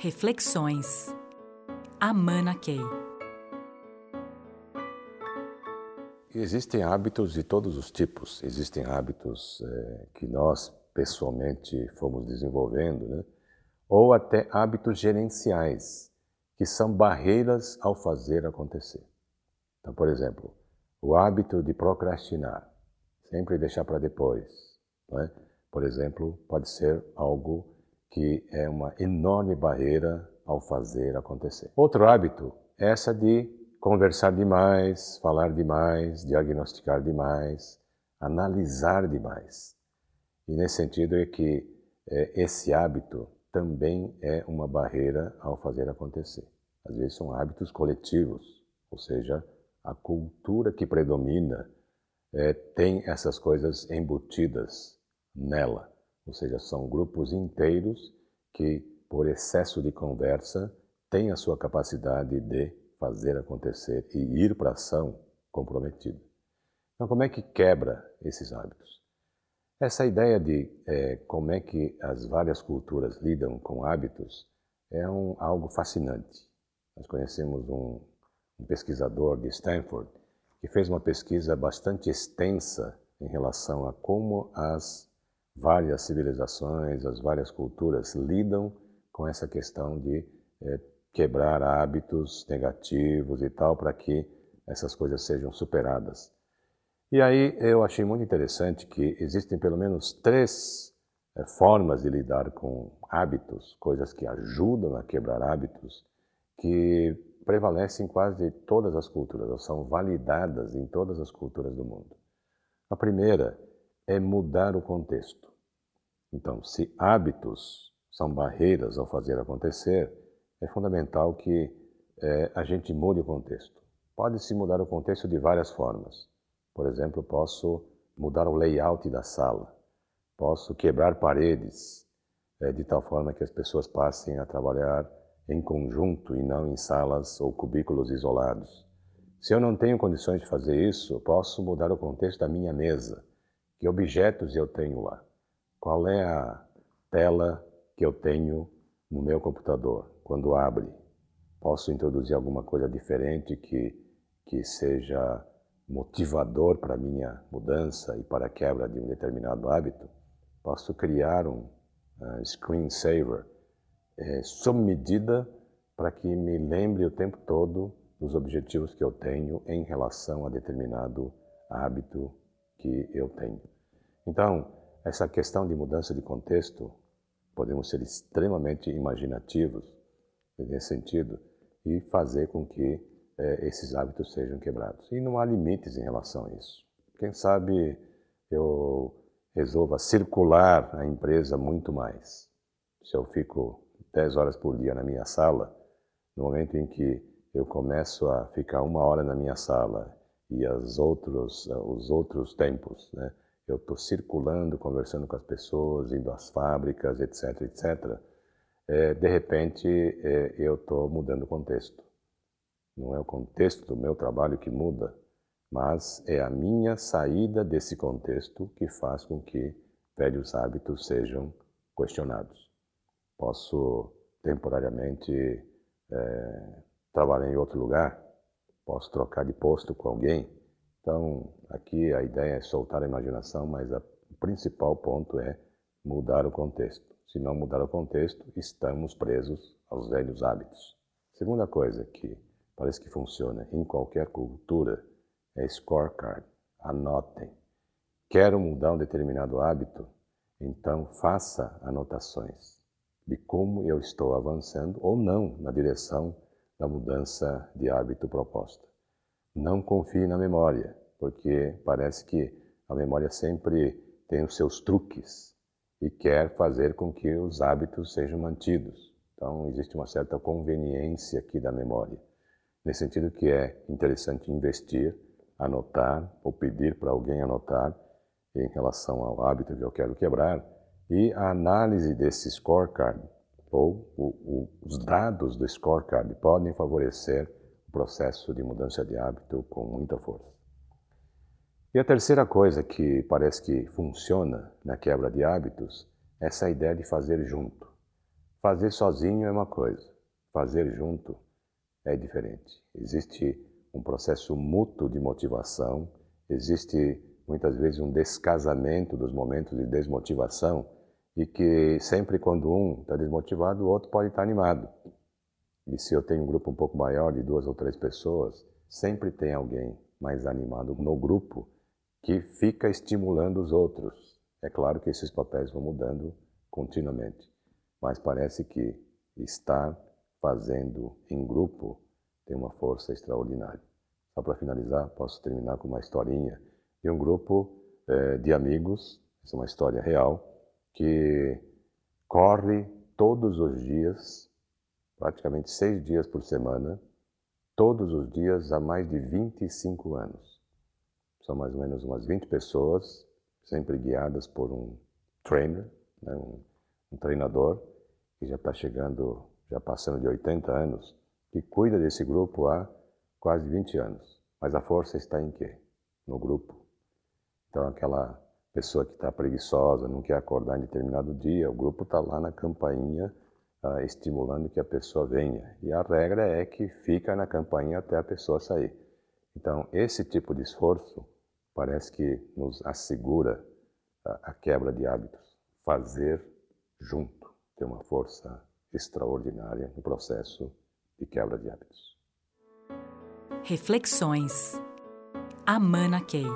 Reflexões. Amana Key. Existem hábitos de todos os tipos. Existem hábitos é, que nós pessoalmente fomos desenvolvendo, né? ou até hábitos gerenciais, que são barreiras ao fazer acontecer. Então, por exemplo, o hábito de procrastinar, sempre deixar para depois, é? por exemplo, pode ser algo que é uma enorme barreira ao fazer acontecer. Outro hábito é essa de conversar demais, falar demais, diagnosticar demais, analisar demais. E nesse sentido é que é, esse hábito também é uma barreira ao fazer acontecer. Às vezes são hábitos coletivos, ou seja, a cultura que predomina é, tem essas coisas embutidas nela. Ou seja, são grupos inteiros que, por excesso de conversa, têm a sua capacidade de fazer acontecer e ir para a ação comprometido. Então, como é que quebra esses hábitos? Essa ideia de é, como é que as várias culturas lidam com hábitos é um, algo fascinante. Nós conhecemos um, um pesquisador de Stanford que fez uma pesquisa bastante extensa em relação a como as várias civilizações, as várias culturas lidam com essa questão de é, quebrar hábitos negativos e tal, para que essas coisas sejam superadas. E aí eu achei muito interessante que existem pelo menos três é, formas de lidar com hábitos, coisas que ajudam a quebrar hábitos, que prevalecem em quase todas as culturas, ou são validadas em todas as culturas do mundo. A primeira é mudar o contexto. Então, se hábitos são barreiras ao fazer acontecer, é fundamental que é, a gente mude o contexto. Pode-se mudar o contexto de várias formas. Por exemplo, posso mudar o layout da sala, posso quebrar paredes, é, de tal forma que as pessoas passem a trabalhar em conjunto e não em salas ou cubículos isolados. Se eu não tenho condições de fazer isso, posso mudar o contexto da minha mesa. Que objetos eu tenho lá? Qual é a tela que eu tenho no meu computador quando abre? Posso introduzir alguma coisa diferente que, que seja motivador para a minha mudança e para a quebra de um determinado hábito? Posso criar um uh, screensaver é, sob medida para que me lembre o tempo todo dos objetivos que eu tenho em relação a determinado hábito que eu tenho. Então, essa questão de mudança de contexto, podemos ser extremamente imaginativos nesse sentido e fazer com que é, esses hábitos sejam quebrados. E não há limites em relação a isso. Quem sabe eu resolva circular a empresa muito mais. Se eu fico 10 horas por dia na minha sala, no momento em que eu começo a ficar uma hora na minha sala e as outros, os outros tempos, né, eu estou circulando, conversando com as pessoas, indo às fábricas, etc, etc, é, de repente é, eu estou mudando o contexto. Não é o contexto do meu trabalho que muda, mas é a minha saída desse contexto que faz com que velhos hábitos sejam questionados. Posso temporariamente é, trabalhar em outro lugar, posso trocar de posto com alguém, então, aqui a ideia é soltar a imaginação, mas a, o principal ponto é mudar o contexto. Se não mudar o contexto, estamos presos aos velhos hábitos. Segunda coisa que parece que funciona em qualquer cultura é scorecard. Anotem. Quero mudar um determinado hábito? Então faça anotações de como eu estou avançando ou não na direção da mudança de hábito proposta. Não confie na memória, porque parece que a memória sempre tem os seus truques e quer fazer com que os hábitos sejam mantidos. Então, existe uma certa conveniência aqui da memória, nesse sentido que é interessante investir, anotar ou pedir para alguém anotar em relação ao hábito que eu quero quebrar e a análise desse scorecard ou o, o, os dados do scorecard podem favorecer o processo de mudança de hábito com muita força. E a terceira coisa que parece que funciona na quebra de hábitos é essa ideia de fazer junto. Fazer sozinho é uma coisa, fazer junto é diferente. Existe um processo mútuo de motivação, existe muitas vezes um descasamento dos momentos de desmotivação e que sempre quando um está desmotivado, o outro pode estar animado. E se eu tenho um grupo um pouco maior, de duas ou três pessoas, sempre tem alguém mais animado no grupo que fica estimulando os outros. É claro que esses papéis vão mudando continuamente, mas parece que estar fazendo em grupo tem uma força extraordinária. Só para finalizar, posso terminar com uma historinha de um grupo eh, de amigos, essa é uma história real, que corre todos os dias, praticamente seis dias por semana, todos os dias há mais de 25 anos. São mais ou menos umas 20 pessoas, sempre guiadas por um trainer, né, um, um treinador, que já está chegando, já passando de 80 anos, que cuida desse grupo há quase 20 anos. Mas a força está em quê? No grupo. Então, aquela pessoa que está preguiçosa, não quer acordar em determinado dia, o grupo está lá na campainha uh, estimulando que a pessoa venha. E a regra é que fica na campainha até a pessoa sair. Então, esse tipo de esforço parece que nos assegura a, a quebra de hábitos. Fazer junto tem uma força extraordinária no processo de quebra de hábitos. Reflexões. Amana Key.